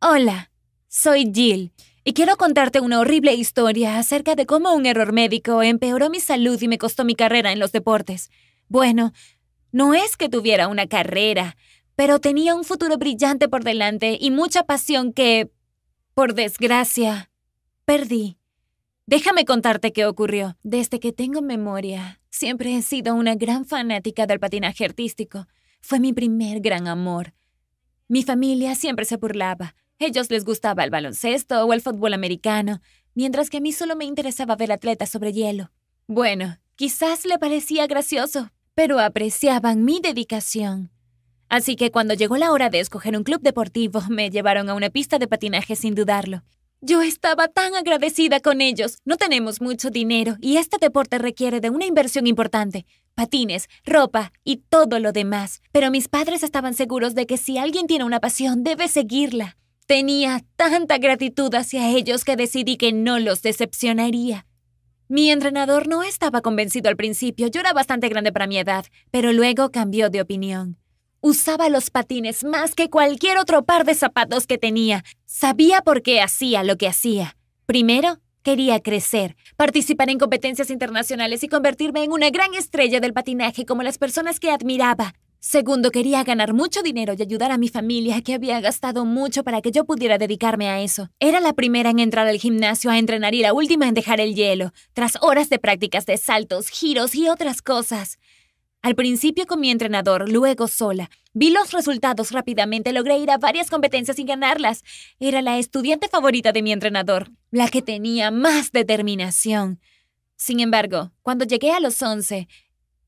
Hola, soy Jill y quiero contarte una horrible historia acerca de cómo un error médico empeoró mi salud y me costó mi carrera en los deportes. Bueno, no es que tuviera una carrera, pero tenía un futuro brillante por delante y mucha pasión que, por desgracia, perdí. Déjame contarte qué ocurrió. Desde que tengo memoria, siempre he sido una gran fanática del patinaje artístico. Fue mi primer gran amor. Mi familia siempre se burlaba. Ellos les gustaba el baloncesto o el fútbol americano, mientras que a mí solo me interesaba ver atletas sobre hielo. Bueno, quizás le parecía gracioso, pero apreciaban mi dedicación. Así que cuando llegó la hora de escoger un club deportivo, me llevaron a una pista de patinaje sin dudarlo. Yo estaba tan agradecida con ellos. No tenemos mucho dinero y este deporte requiere de una inversión importante. Patines, ropa y todo lo demás. Pero mis padres estaban seguros de que si alguien tiene una pasión, debe seguirla. Tenía tanta gratitud hacia ellos que decidí que no los decepcionaría. Mi entrenador no estaba convencido al principio, yo era bastante grande para mi edad, pero luego cambió de opinión. Usaba los patines más que cualquier otro par de zapatos que tenía. Sabía por qué hacía lo que hacía. Primero, quería crecer, participar en competencias internacionales y convertirme en una gran estrella del patinaje como las personas que admiraba. Segundo, quería ganar mucho dinero y ayudar a mi familia, que había gastado mucho para que yo pudiera dedicarme a eso. Era la primera en entrar al gimnasio a entrenar y la última en dejar el hielo, tras horas de prácticas de saltos, giros y otras cosas. Al principio con mi entrenador, luego sola. Vi los resultados rápidamente, logré ir a varias competencias y ganarlas. Era la estudiante favorita de mi entrenador, la que tenía más determinación. Sin embargo, cuando llegué a los once,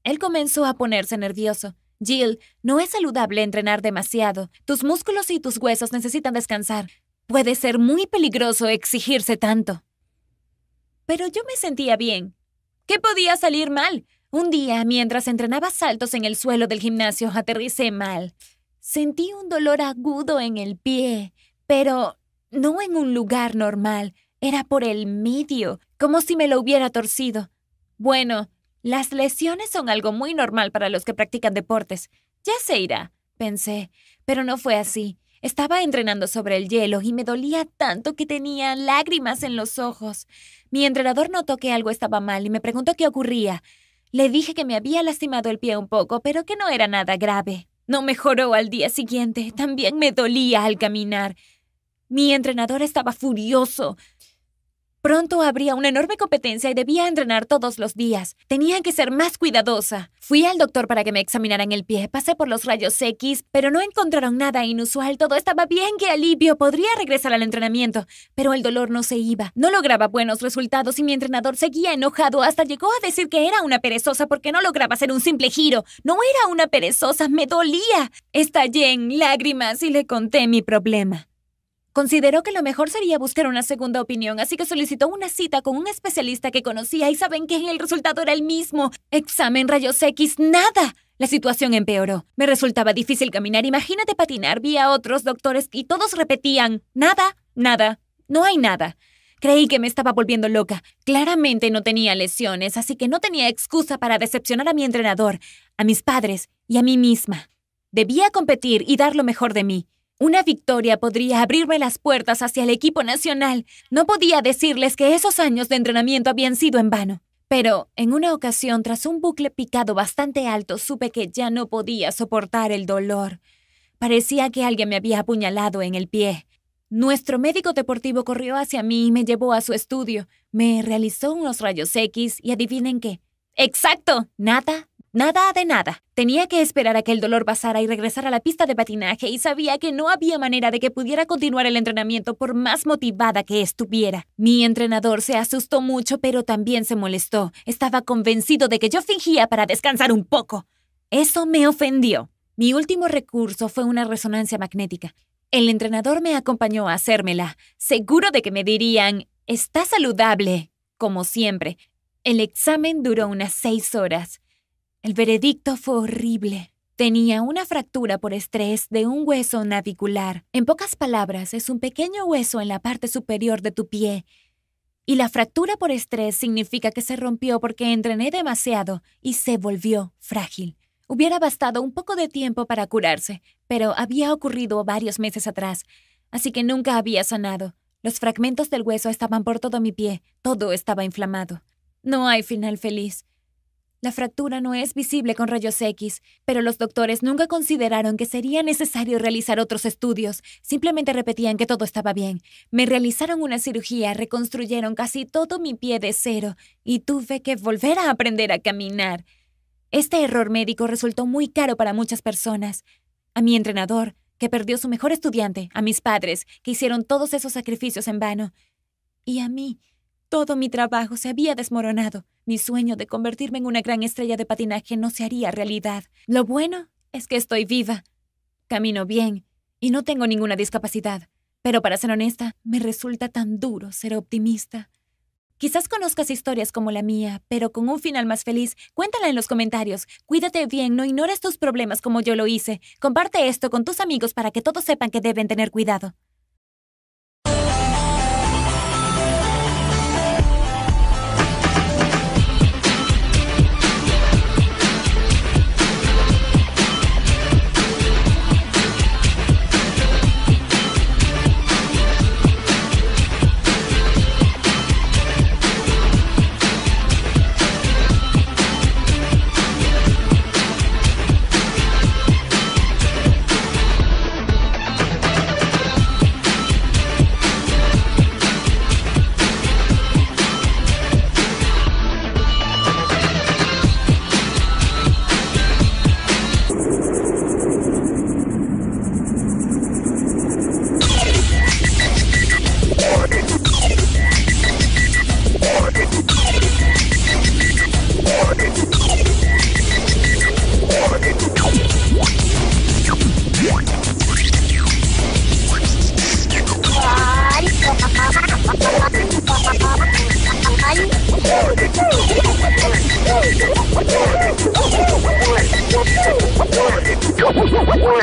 él comenzó a ponerse nervioso. Jill, no es saludable entrenar demasiado. Tus músculos y tus huesos necesitan descansar. Puede ser muy peligroso exigirse tanto. Pero yo me sentía bien. ¿Qué podía salir mal? Un día, mientras entrenaba saltos en el suelo del gimnasio, aterricé mal. Sentí un dolor agudo en el pie, pero no en un lugar normal. Era por el medio, como si me lo hubiera torcido. Bueno, las lesiones son algo muy normal para los que practican deportes. Ya se irá, pensé, pero no fue así. Estaba entrenando sobre el hielo y me dolía tanto que tenía lágrimas en los ojos. Mi entrenador notó que algo estaba mal y me preguntó qué ocurría. Le dije que me había lastimado el pie un poco, pero que no era nada grave. No mejoró al día siguiente. También me dolía al caminar. Mi entrenador estaba furioso. Pronto habría una enorme competencia y debía entrenar todos los días. Tenía que ser más cuidadosa. Fui al doctor para que me examinaran el pie. Pasé por los rayos X, pero no encontraron nada inusual. Todo estaba bien, qué alivio. Podría regresar al entrenamiento. Pero el dolor no se iba. No lograba buenos resultados y mi entrenador seguía enojado. Hasta llegó a decir que era una perezosa porque no lograba hacer un simple giro. No era una perezosa, me dolía. Estallé en lágrimas y le conté mi problema. Consideró que lo mejor sería buscar una segunda opinión, así que solicitó una cita con un especialista que conocía y saben que el resultado era el mismo. Examen rayos X, nada. La situación empeoró. Me resultaba difícil caminar. Imagínate patinar. Vi a otros doctores y todos repetían, nada, nada, no hay nada. Creí que me estaba volviendo loca. Claramente no tenía lesiones, así que no tenía excusa para decepcionar a mi entrenador, a mis padres y a mí misma. Debía competir y dar lo mejor de mí. Una victoria podría abrirme las puertas hacia el equipo nacional. No podía decirles que esos años de entrenamiento habían sido en vano. Pero en una ocasión, tras un bucle picado bastante alto, supe que ya no podía soportar el dolor. Parecía que alguien me había apuñalado en el pie. Nuestro médico deportivo corrió hacia mí y me llevó a su estudio. Me realizó unos rayos X y adivinen qué. Exacto, nada Nada de nada. Tenía que esperar a que el dolor pasara y regresar a la pista de patinaje y sabía que no había manera de que pudiera continuar el entrenamiento por más motivada que estuviera. Mi entrenador se asustó mucho pero también se molestó. Estaba convencido de que yo fingía para descansar un poco. Eso me ofendió. Mi último recurso fue una resonancia magnética. El entrenador me acompañó a hacérmela, seguro de que me dirían, está saludable, como siempre. El examen duró unas seis horas. El veredicto fue horrible. Tenía una fractura por estrés de un hueso navicular. En pocas palabras, es un pequeño hueso en la parte superior de tu pie. Y la fractura por estrés significa que se rompió porque entrené demasiado y se volvió frágil. Hubiera bastado un poco de tiempo para curarse, pero había ocurrido varios meses atrás. así que nunca había sanado. Los fragmentos del hueso estaban por todo mi pie, todo estaba inflamado. No hay final feliz. La fractura no es visible con rayos X, pero los doctores nunca consideraron que sería necesario realizar otros estudios. Simplemente repetían que todo estaba bien. Me realizaron una cirugía, reconstruyeron casi todo mi pie de cero y tuve que volver a aprender a caminar. Este error médico resultó muy caro para muchas personas. A mi entrenador, que perdió su mejor estudiante, a mis padres, que hicieron todos esos sacrificios en vano, y a mí, todo mi trabajo se había desmoronado. Mi sueño de convertirme en una gran estrella de patinaje no se haría realidad. Lo bueno es que estoy viva. Camino bien y no tengo ninguna discapacidad. Pero para ser honesta, me resulta tan duro ser optimista. Quizás conozcas historias como la mía, pero con un final más feliz. Cuéntala en los comentarios. Cuídate bien, no ignores tus problemas como yo lo hice. Comparte esto con tus amigos para que todos sepan que deben tener cuidado.